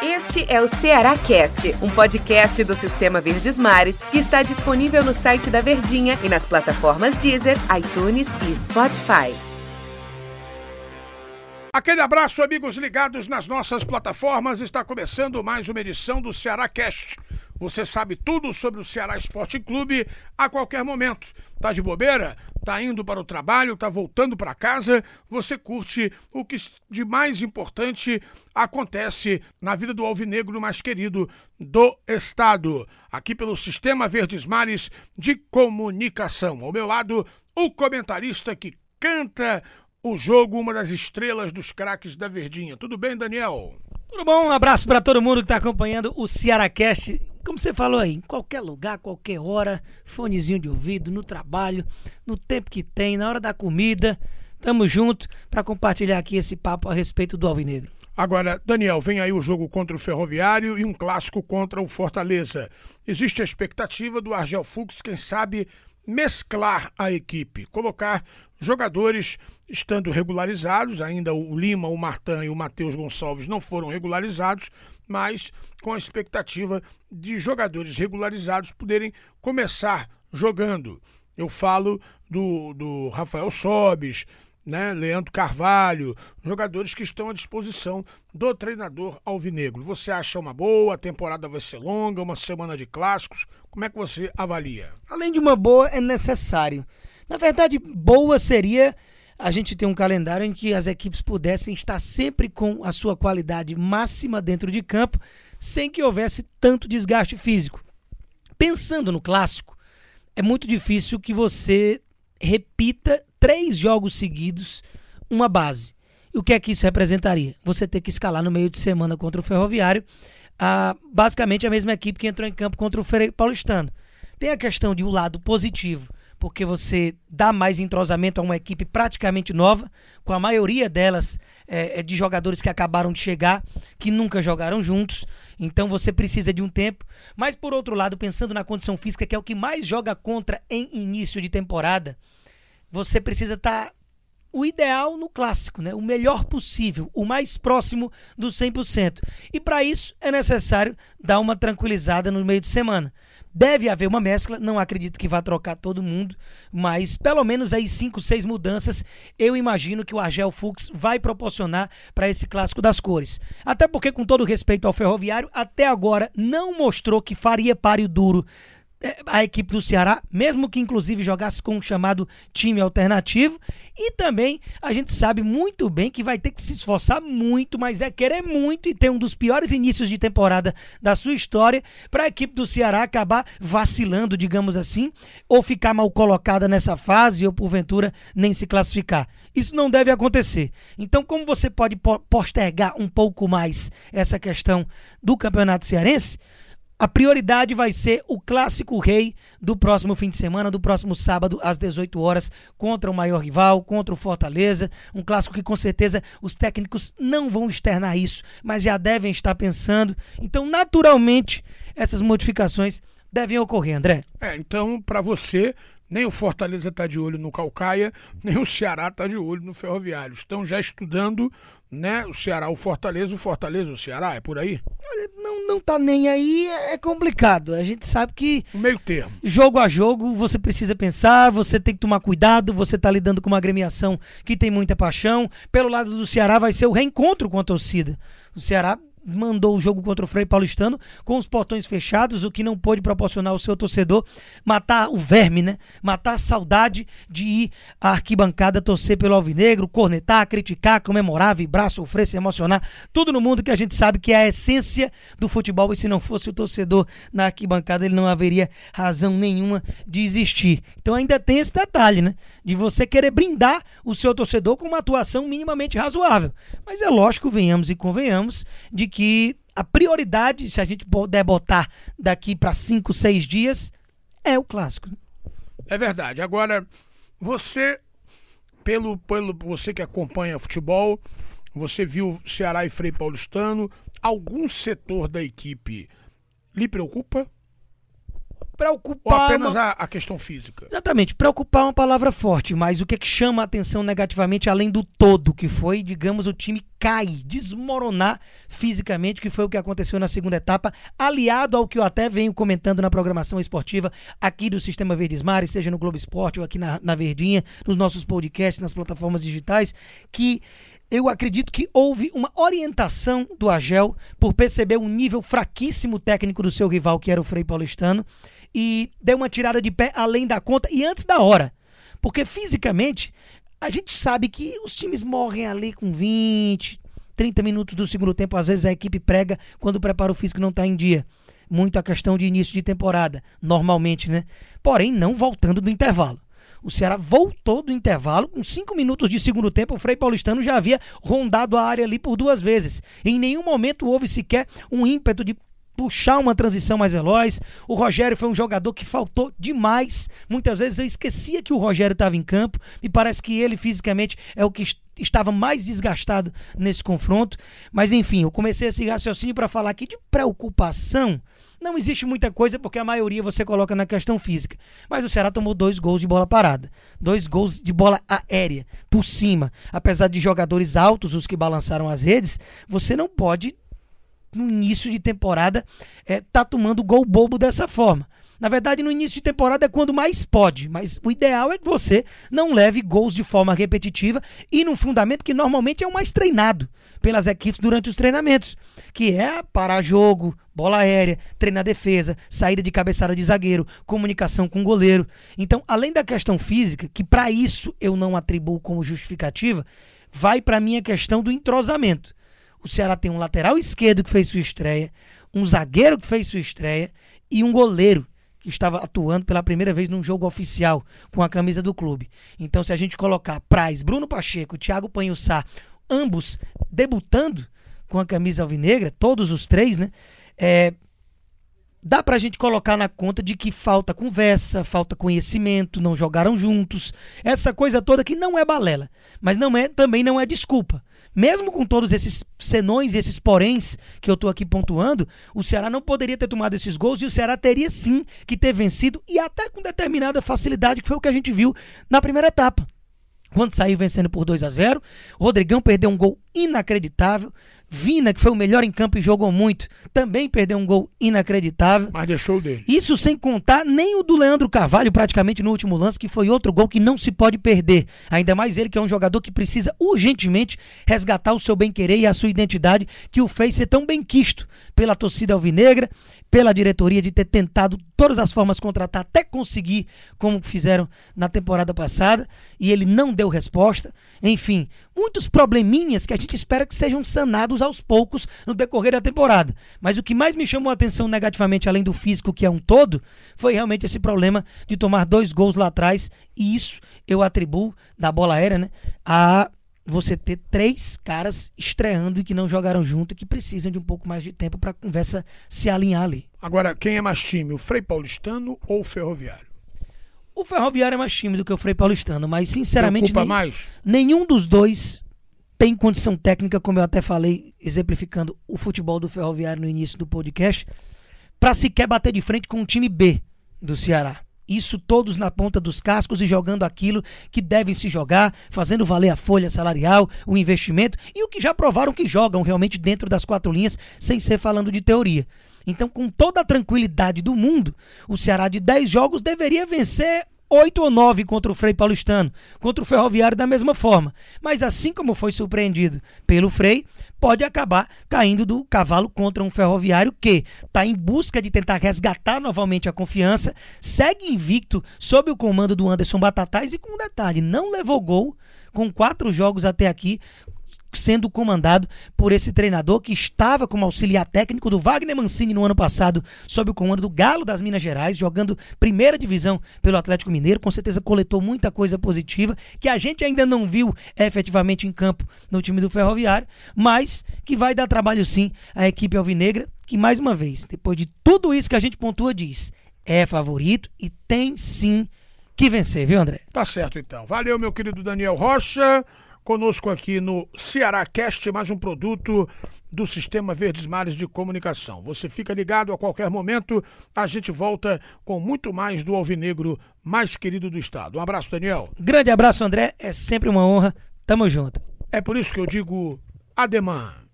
Este é o Ceará Cast, um podcast do Sistema Verdes Mares que está disponível no site da Verdinha e nas plataformas Deezer, iTunes e Spotify. Aquele abraço, amigos ligados nas nossas plataformas. Está começando mais uma edição do Ceará Cast. Você sabe tudo sobre o Ceará Esporte Clube a qualquer momento. Tá de bobeira? Tá indo para o trabalho, tá voltando para casa? Você curte o que de mais importante acontece na vida do alvinegro mais querido do estado. Aqui pelo Sistema Verdes Mares de Comunicação. Ao meu lado, o comentarista que canta o jogo, uma das estrelas dos craques da Verdinha. Tudo bem, Daniel? Tudo bom? Um abraço para todo mundo que está acompanhando o Cearacast. Como você falou aí, em qualquer lugar, qualquer hora, fonezinho de ouvido, no trabalho, no tempo que tem, na hora da comida. Tamo junto para compartilhar aqui esse papo a respeito do Alvinegro. Agora, Daniel, vem aí o jogo contra o Ferroviário e um clássico contra o Fortaleza. Existe a expectativa do Argel Fux, quem sabe, mesclar a equipe, colocar jogadores estando regularizados, ainda o Lima, o Martan e o Matheus Gonçalves não foram regularizados, mas com a expectativa de jogadores regularizados poderem começar jogando. Eu falo do, do Rafael Sobes, né, Leandro Carvalho, jogadores que estão à disposição do treinador alvinegro. Você acha uma boa? A temporada vai ser longa, uma semana de clássicos? Como é que você avalia? Além de uma boa, é necessário. Na verdade, boa seria a gente ter um calendário em que as equipes pudessem estar sempre com a sua qualidade máxima dentro de campo, sem que houvesse tanto desgaste físico. Pensando no clássico, é muito difícil que você repita três jogos seguidos uma base. E o que é que isso representaria? Você ter que escalar no meio de semana contra o Ferroviário, a, basicamente a mesma equipe que entrou em campo contra o Freire Paulistano. Tem a questão de um lado positivo porque você dá mais entrosamento a uma equipe praticamente nova, com a maioria delas é, é, de jogadores que acabaram de chegar, que nunca jogaram juntos. Então você precisa de um tempo. Mas por outro lado, pensando na condição física, que é o que mais joga contra em início de temporada, você precisa estar tá o ideal no clássico, né? o melhor possível, o mais próximo do 100%. E para isso é necessário dar uma tranquilizada no meio de semana. Deve haver uma mescla, não acredito que vá trocar todo mundo, mas pelo menos aí cinco, seis mudanças eu imagino que o Argel Fux vai proporcionar para esse clássico das cores. Até porque, com todo respeito ao Ferroviário, até agora não mostrou que faria páreo duro a equipe do Ceará, mesmo que inclusive jogasse com um chamado time alternativo. E também a gente sabe muito bem que vai ter que se esforçar muito, mas é querer muito e ter um dos piores inícios de temporada da sua história para a equipe do Ceará acabar vacilando, digamos assim, ou ficar mal colocada nessa fase ou porventura nem se classificar. Isso não deve acontecer. Então, como você pode postergar um pouco mais essa questão do Campeonato Cearense? A prioridade vai ser o clássico rei do próximo fim de semana, do próximo sábado, às 18 horas, contra o maior rival, contra o Fortaleza. Um clássico que com certeza os técnicos não vão externar isso, mas já devem estar pensando. Então, naturalmente, essas modificações devem ocorrer, André. É, então, para você, nem o Fortaleza está de olho no Calcaia, nem o Ceará está de olho no Ferroviário. Estão já estudando né? O Ceará, o Fortaleza, o Fortaleza, o Ceará, é por aí? Não, não tá nem aí, é, é complicado. A gente sabe que. O meio termo. Jogo a jogo, você precisa pensar, você tem que tomar cuidado, você tá lidando com uma agremiação que tem muita paixão. Pelo lado do Ceará vai ser o reencontro com a torcida. O Ceará mandou o jogo contra o Frei Paulistano com os portões fechados, o que não pôde proporcionar ao seu torcedor matar o verme, né? Matar a saudade de ir à arquibancada torcer pelo Alvinegro, cornetar, criticar, comemorar, vibrar, sofrer, se emocionar. Tudo no mundo que a gente sabe que é a essência do futebol e se não fosse o torcedor na arquibancada, ele não haveria razão nenhuma de existir. Então ainda tem esse detalhe, né? De você querer brindar o seu torcedor com uma atuação minimamente razoável. Mas é lógico, venhamos e convenhamos, de que a prioridade, se a gente puder botar daqui para cinco, seis dias, é o clássico. É verdade. Agora, você, pelo, pelo você que acompanha futebol, você viu Ceará e Frei Paulistano, algum setor da equipe lhe preocupa? Preocupar. Ou apenas uma... a, a, questão física? Exatamente. Preocupar é uma palavra forte, mas o que, é que chama a atenção negativamente, além do todo, que foi, digamos, o time cair, desmoronar fisicamente, que foi o que aconteceu na segunda etapa, aliado ao que eu até venho comentando na programação esportiva aqui do Sistema Verdes Mares, seja no Globo Esporte ou aqui na, na Verdinha, nos nossos podcasts, nas plataformas digitais, que eu acredito que houve uma orientação do Agel por perceber um nível fraquíssimo técnico do seu rival, que era o Frei Paulistano, e deu uma tirada de pé além da conta e antes da hora. Porque fisicamente, a gente sabe que os times morrem ali com 20, 30 minutos do segundo tempo. Às vezes a equipe prega quando o preparo físico não está em dia. Muito a questão de início de temporada, normalmente, né? Porém, não voltando do intervalo. O Ceará voltou do intervalo, com cinco minutos de segundo tempo, o Frei Paulistano já havia rondado a área ali por duas vezes. Em nenhum momento houve sequer um ímpeto de puxar uma transição mais veloz. O Rogério foi um jogador que faltou demais. Muitas vezes eu esquecia que o Rogério estava em campo. Me parece que ele fisicamente é o que estava mais desgastado nesse confronto. Mas enfim, eu comecei esse raciocínio para falar aqui de preocupação não existe muita coisa porque a maioria você coloca na questão física. Mas o Ceará tomou dois gols de bola parada. Dois gols de bola aérea, por cima. Apesar de jogadores altos, os que balançaram as redes, você não pode, no início de temporada, é, tá tomando gol bobo dessa forma. Na verdade, no início de temporada é quando mais pode, mas o ideal é que você não leve gols de forma repetitiva e num fundamento que normalmente é o mais treinado pelas equipes durante os treinamentos, que é parar jogo, bola aérea, treinar defesa, saída de cabeçada de zagueiro, comunicação com o goleiro. Então, além da questão física, que para isso eu não atribuo como justificativa, vai para a questão do entrosamento. O Ceará tem um lateral esquerdo que fez sua estreia, um zagueiro que fez sua estreia e um goleiro que estava atuando pela primeira vez num jogo oficial com a camisa do clube. Então, se a gente colocar Praz, Bruno Pacheco, Thiago Panhussá, ambos debutando com a camisa alvinegra, todos os três, né? É, dá pra gente colocar na conta de que falta conversa, falta conhecimento, não jogaram juntos, essa coisa toda que não é balela, mas não é também não é desculpa. Mesmo com todos esses senões e esses poréns que eu estou aqui pontuando, o Ceará não poderia ter tomado esses gols e o Ceará teria sim que ter vencido e até com determinada facilidade, que foi o que a gente viu na primeira etapa. Quando saiu vencendo por 2 a 0 Rodrigão perdeu um gol inacreditável. Vina, que foi o melhor em campo e jogou muito, também perdeu um gol inacreditável. Mas deixou dele. Isso sem contar nem o do Leandro Carvalho, praticamente no último lance, que foi outro gol que não se pode perder. Ainda mais ele, que é um jogador que precisa urgentemente resgatar o seu bem-querer e a sua identidade, que o fez ser tão bem quisto pela torcida alvinegra pela diretoria de ter tentado todas as formas contratar até conseguir, como fizeram na temporada passada, e ele não deu resposta. Enfim, muitos probleminhas que a gente espera que sejam sanados aos poucos no decorrer da temporada. Mas o que mais me chamou a atenção negativamente, além do físico que é um todo, foi realmente esse problema de tomar dois gols lá atrás, e isso eu atribuo da bola aérea, né, a você ter três caras estreando e que não jogaram junto e que precisam de um pouco mais de tempo para a conversa se alinhar ali. Agora, quem é mais time, o Frei Paulistano ou o Ferroviário? O Ferroviário é mais time do que o Frei Paulistano, mas sinceramente nem, mais? nenhum dos dois tem condição técnica, como eu até falei, exemplificando o futebol do Ferroviário no início do podcast, para sequer bater de frente com o time B do Ceará. Isso todos na ponta dos cascos e jogando aquilo que devem se jogar, fazendo valer a folha salarial, o investimento e o que já provaram que jogam realmente dentro das quatro linhas, sem ser falando de teoria. Então, com toda a tranquilidade do mundo, o Ceará de 10 jogos deveria vencer 8 ou 9 contra o Frei Paulistano, contra o Ferroviário da mesma forma. Mas assim como foi surpreendido pelo Frei, pode acabar caindo do cavalo contra um Ferroviário que está em busca de tentar resgatar novamente a confiança, segue invicto sob o comando do Anderson Batatais e com um detalhe, não levou gol com quatro jogos até aqui, sendo comandado por esse treinador que estava como auxiliar técnico do Wagner Mancini no ano passado, sob o comando do Galo das Minas Gerais, jogando primeira divisão pelo Atlético Mineiro, com certeza coletou muita coisa positiva, que a gente ainda não viu efetivamente em campo no time do Ferroviário, mas que vai dar trabalho sim à equipe alvinegra, que mais uma vez, depois de tudo isso que a gente pontua, diz, é favorito e tem sim que vencer, viu André? Tá certo então. Valeu, meu querido Daniel Rocha. conosco aqui no Ceará Cast, mais um produto do Sistema Verdes Mares de Comunicação. Você fica ligado a qualquer momento, a gente volta com muito mais do Alvinegro mais querido do estado. Um abraço, Daniel. Grande abraço, André. É sempre uma honra. Tamo junto. É por isso que eu digo ademã.